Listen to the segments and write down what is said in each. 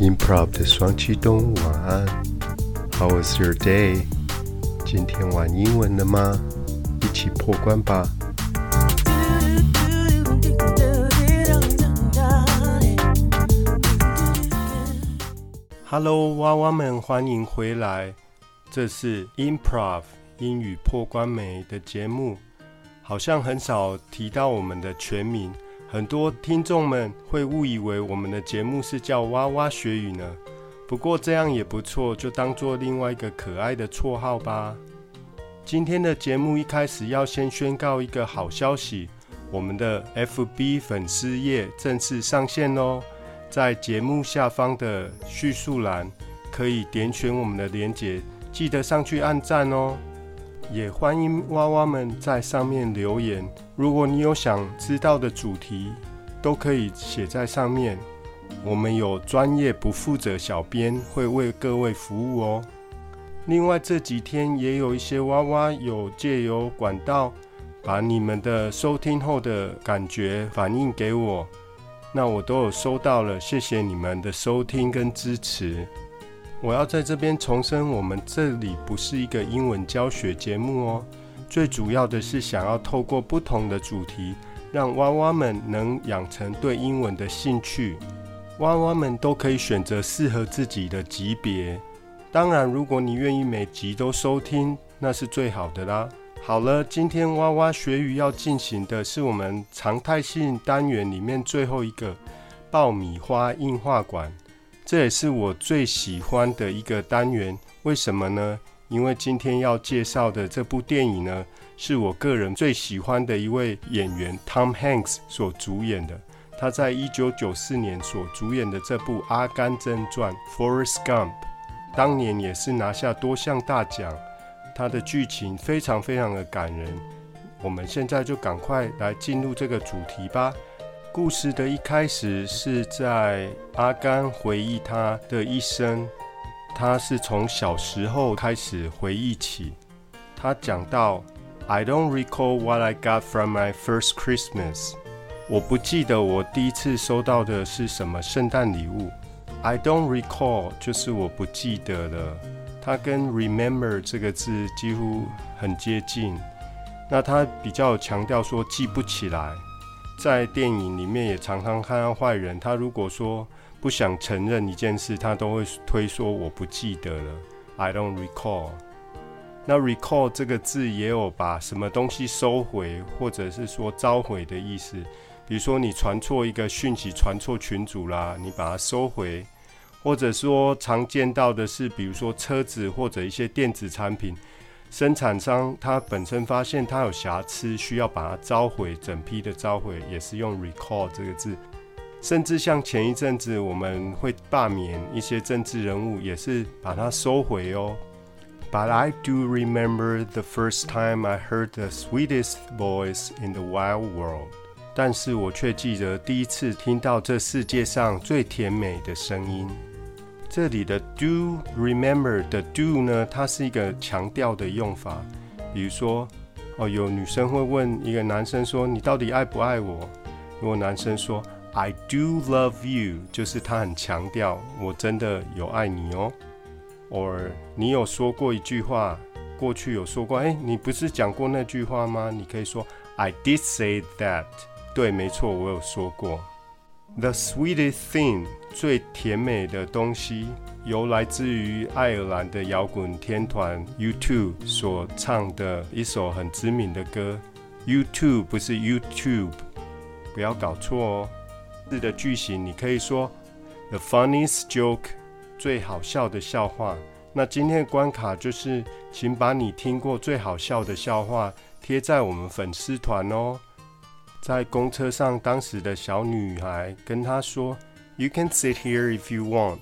Improv 的双驱动，晚安。How was your day？今天玩英文了吗？一起破关吧。Hello，娃娃们，欢迎回来。这是 Improv 英语破关美的节目，好像很少提到我们的全名。很多听众们会误以为我们的节目是叫“哇哇学语”呢，不过这样也不错，就当做另外一个可爱的绰号吧。今天的节目一开始要先宣告一个好消息，我们的 FB 粉丝页正式上线哦，在节目下方的叙述栏可以点选我们的连结，记得上去按赞哦。也欢迎娃娃们在上面留言。如果你有想知道的主题，都可以写在上面。我们有专业不负责小编会为各位服务哦。另外这几天也有一些娃娃有借由管道把你们的收听后的感觉反映给我，那我都有收到了，谢谢你们的收听跟支持。我要在这边重申，我们这里不是一个英文教学节目哦。最主要的是想要透过不同的主题，让娃娃们能养成对英文的兴趣。娃娃们都可以选择适合自己的级别。当然，如果你愿意每集都收听，那是最好的啦。好了，今天娃娃学语要进行的是我们常态性单元里面最后一个爆米花硬化馆。这也是我最喜欢的一个单元，为什么呢？因为今天要介绍的这部电影呢，是我个人最喜欢的一位演员 Tom Hanks 所主演的。他在一九九四年所主演的这部《阿甘正传》（Forrest Gump），当年也是拿下多项大奖。它的剧情非常非常的感人。我们现在就赶快来进入这个主题吧。故事的一开始是在阿甘回忆他的一生，他是从小时候开始回忆起。他讲到：“I don't recall what I got from my first Christmas。”我不记得我第一次收到的是什么圣诞礼物。I don't recall 就是我不记得了。它跟 remember 这个字几乎很接近。那他比较强调说记不起来。在电影里面也常常看到坏人，他如果说不想承认一件事，他都会推说我不记得了，I don't recall。那 recall 这个字也有把什么东西收回，或者是说召回的意思。比如说你传错一个讯息，传错群组啦，你把它收回，或者说常见到的是，比如说车子或者一些电子产品。生产商他本身发现它有瑕疵，需要把它召回，整批的召回也是用 recall 这个字。甚至像前一阵子我们会罢免一些政治人物，也是把它收回哦。But I do remember the first time I heard the sweetest voice in the wild world。但是我却记得第一次听到这世界上最甜美的声音。这里的 do remember 的 do 呢，它是一个强调的用法。比如说，哦，有女生会问一个男生说：“你到底爱不爱我？”如果男生说 “I do love you”，就是他很强调我真的有爱你哦。or 你有说过一句话，过去有说过，哎，你不是讲过那句话吗？你可以说 “I did say that”。对，没错，我有说过。The sweetest thing，最甜美的东西，由来自于爱尔兰的摇滚天团 U2 所唱的一首很知名的歌。U2 不是 YouTube，不要搞错哦。字的句型你可以说 The funniest joke，最好笑的笑话。那今天的关卡就是，请把你听过最好笑的笑话贴在我们粉丝团哦。在公车上，当时的小女孩跟他说：“You can sit here if you want。”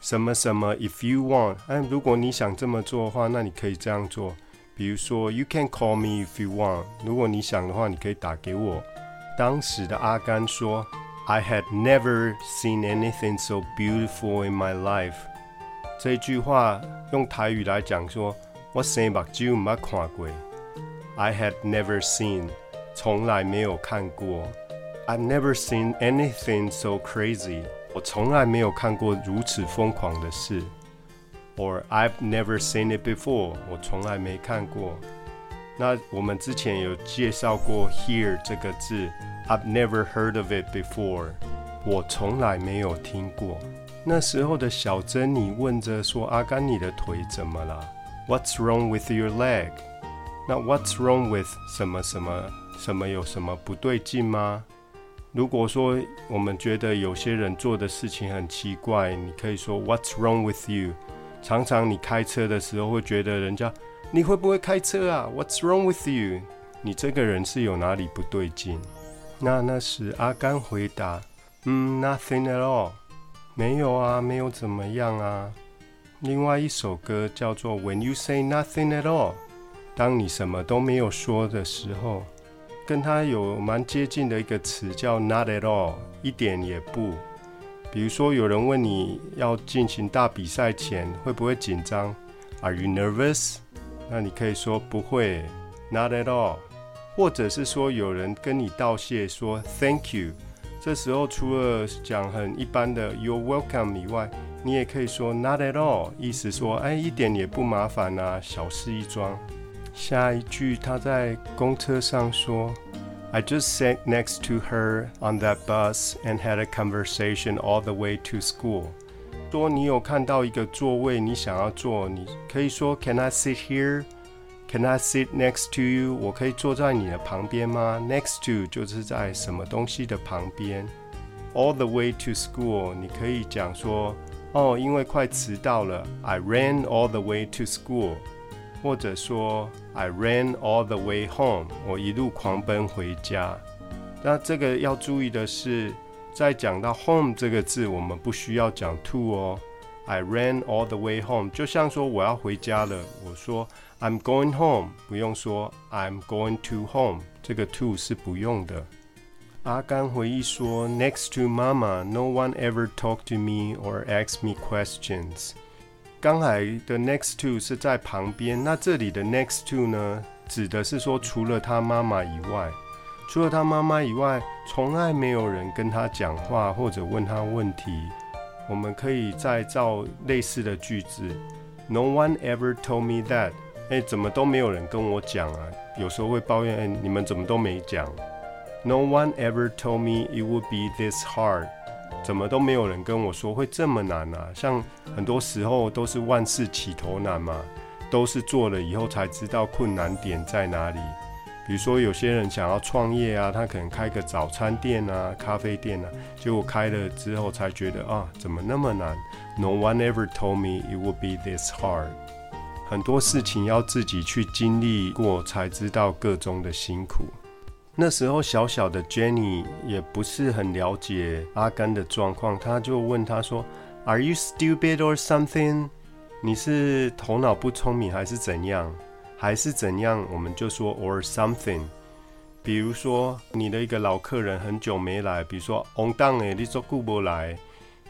什么什么？If you want，哎，如果你想这么做的话，那你可以这样做。比如说，You can call me if you want。如果你想的话，你可以打给我。当时的阿甘说：“I had never seen anything so beautiful in my life。”这句话用台语来讲说：“我生目睭没看过。”I had never seen。从来没有看过。I've never seen anything so crazy。我从来没有看过如此疯狂的事。Or I've never seen it before，我从来没看过。那我们之前有介绍过 “hear” 这个字，I've never heard of it before，我从来没有听过。那时候的小珍妮问着说：“阿甘，你的腿怎么了？What's wrong with your leg？” 那 “What's wrong with” 什么什么什么有什么不对劲吗？如果说我们觉得有些人做的事情很奇怪，你可以说 “What's wrong with you？” 常常你开车的时候会觉得人家你会不会开车啊？What's wrong with you？你这个人是有哪里不对劲？那那时阿甘回答：“嗯，nothing at all，没有啊，没有怎么样啊。”另外一首歌叫做《When You Say Nothing at All》，当你什么都没有说的时候，跟它有蛮接近的一个词叫 “not at all”，一点也不。比如说，有人问你要进行大比赛前会不会紧张？Are you nervous？那你可以说不会，Not at all。或者是说有人跟你道谢说 Thank you，这时候除了讲很一般的 You're welcome 以外，你也可以说 Not at all，意思说哎一点也不麻烦啊，小事一桩。下一句他在公车上说。I just sat next to her on that bus and had a conversation all the way to school。说你有看到一个座位，你想要坐，你可以说 Can I sit here? Can I sit next to you? 我可以坐在你的旁边吗？Next to 就是在什么东西的旁边。All the way to school，你可以讲说哦，因为快迟到了，I ran all the way to school。或者说，I ran all the way home，我一路狂奔回家。那这个要注意的是，在讲到 home 这个字，我们不需要讲 to 哦。I ran all the way home，就像说我要回家了，我说 I'm going home，不用说 I'm going to home，这个 to 是不用的。阿甘回忆说，Next to Mama，no one ever talked to me or asked me questions。刚才的 next to 是在旁边，那这里的 next to 呢，指的是说除了他妈妈以外，除了他妈妈以外，从来没有人跟他讲话或者问他问题。我们可以再造类似的句子：No one ever told me that。哎，怎么都没有人跟我讲啊？有时候会抱怨，哎，你们怎么都没讲？No one ever told me it would be this hard。怎么都没有人跟我说会这么难啊？像很多时候都是万事起头难嘛，都是做了以后才知道困难点在哪里。比如说有些人想要创业啊，他可能开个早餐店啊、咖啡店啊，结果开了之后才觉得啊，怎么那么难？No one ever told me it would be this hard。很多事情要自己去经历过才知道个中的辛苦。那时候，小小的 Jenny 也不是很了解阿甘的状况，他就问他说：“Are you stupid or something？你是头脑不聪明还是怎样？还是怎样？”我们就说 “or something”。比如说，你的一个老客人很久没来，比如说 “on down 哎，你做顾不来”，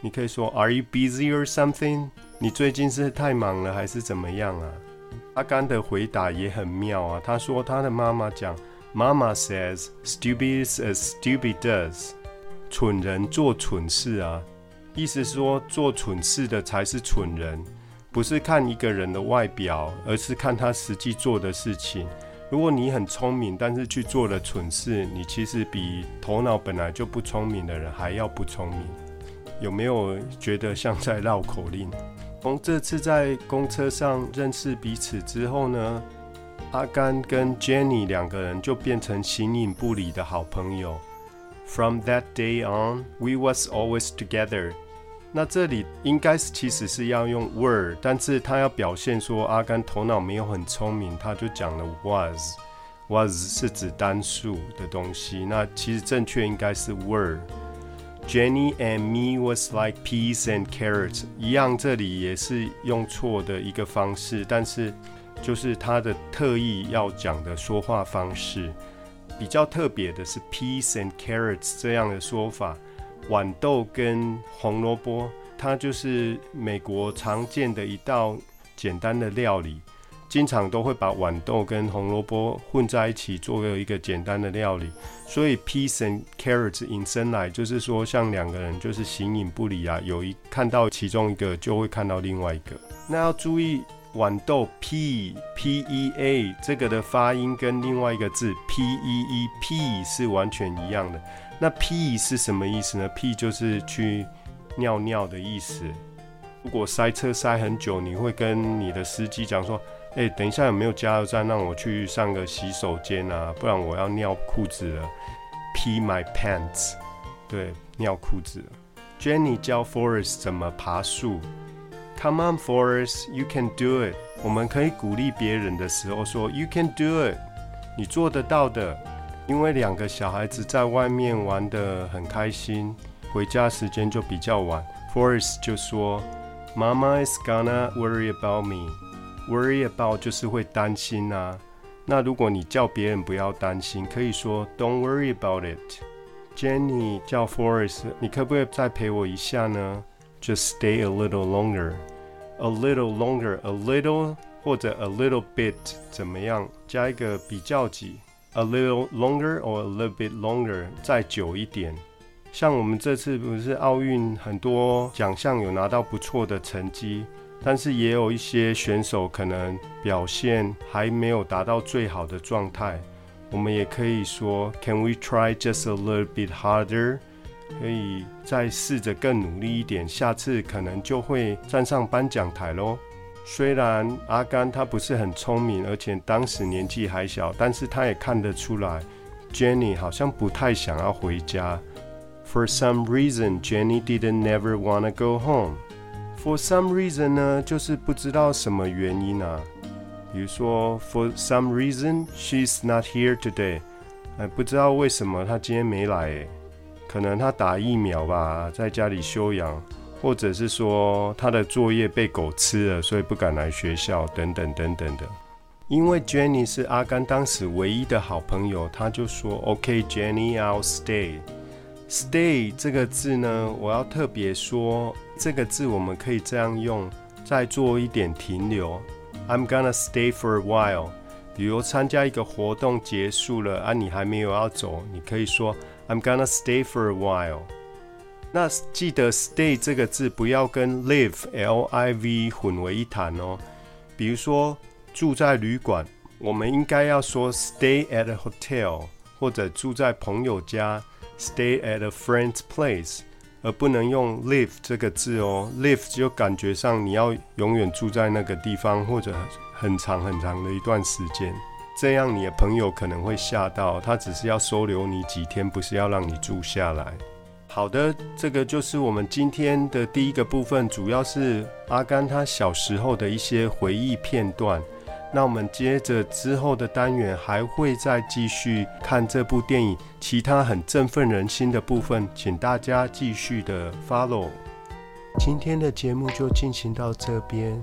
你可以说 “Are you busy or something？你最近是太忙了还是怎么样啊？”阿甘的回答也很妙啊，他说他的妈妈讲。Mama says, "Stupid as stupid does." 蠢人做蠢事啊，意思说做蠢事的才是蠢人，不是看一个人的外表，而是看他实际做的事情。如果你很聪明，但是去做了蠢事，你其实比头脑本来就不聪明的人还要不聪明。有没有觉得像在绕口令？从这次在公车上认识彼此之后呢？阿甘跟 Jenny 两个人就变成形影不离的好朋友。From that day on, we was always together。那这里应该是其实是要用 were，但是他要表现说阿甘头脑没有很聪明，他就讲了 was。was 是指单数的东西，那其实正确应该是 were。Jenny and me was like peas and carrots，一样，这里也是用错的一个方式，但是。就是他的特意要讲的说话方式，比较特别的是 peas and carrots 这样的说法，豌豆跟红萝卜，它就是美国常见的一道简单的料理。经常都会把豌豆跟红萝卜混在一起做一个简单的料理。所以 peas and carrots 引申来就是说，像两个人就是形影不离啊，有一看到其中一个就会看到另外一个。那要注意豌豆 p p e a 这个的发音跟另外一个字 p e e p 是完全一样的。那 p 是什么意思呢？p 就是去尿尿的意思。如果塞车塞很久，你会跟你的司机讲说：“哎，等一下有没有加油站让我去上个洗手间啊？不然我要尿裤子了。” p my pants，对，尿裤子。Jenny 教 Forest 怎么爬树。Come on Forest，you can do it。我们可以鼓励别人的时候说：“You can do it，你做得到的。”因为两个小孩子在外面玩得很开心，回家时间就比较晚。Forest 就说。Mama is gonna worry about me. Worry about 就是会担心啊。那如果你叫别人不要担心，可以说 Don't worry about it. Jenny 叫 Forest，你可不可以再陪我一下呢？Just stay a little longer. A little longer, a little 或者 a little bit 怎么样？加一个比较级。A little longer or a little bit longer，再久一点。像我们这次不是奥运很多奖项有拿到不错的成绩，但是也有一些选手可能表现还没有达到最好的状态。我们也可以说，Can we try just a little bit harder？可以再试着更努力一点，下次可能就会站上颁奖台喽。虽然阿甘他不是很聪明，而且当时年纪还小，但是他也看得出来，Jenny 好像不太想要回家。For some reason, Jenny didn't never wanna go home. For some reason 呢，就是不知道什么原因啊。比如说，For some reason, she's not here today. 哎，不知道为什么她今天没来，哎，可能他打疫苗吧，在家里休养，或者是说他的作业被狗吃了，所以不敢来学校，等等等等的。因为 Jenny 是阿甘当时唯一的好朋友，他就说：“OK，Jenny, I'll stay。” Stay 这个字呢，我要特别说，这个字我们可以这样用，再做一点停留。I'm gonna stay for a while。比如参加一个活动结束了啊，你还没有要走，你可以说 I'm gonna stay for a while。那记得 stay 这个字不要跟 live L I V 混为一谈哦。比如说住在旅馆，我们应该要说 stay at a hotel，或者住在朋友家。Stay at a friend's place，而不能用 live 这个字哦。live 就感觉上你要永远住在那个地方，或者很长很长的一段时间。这样你的朋友可能会吓到，他只是要收留你几天，不是要让你住下来。好的，这个就是我们今天的第一个部分，主要是阿甘他小时候的一些回忆片段。那我们接着之后的单元还会再继续看这部电影其他很振奋人心的部分，请大家继续的 follow。今天的节目就进行到这边，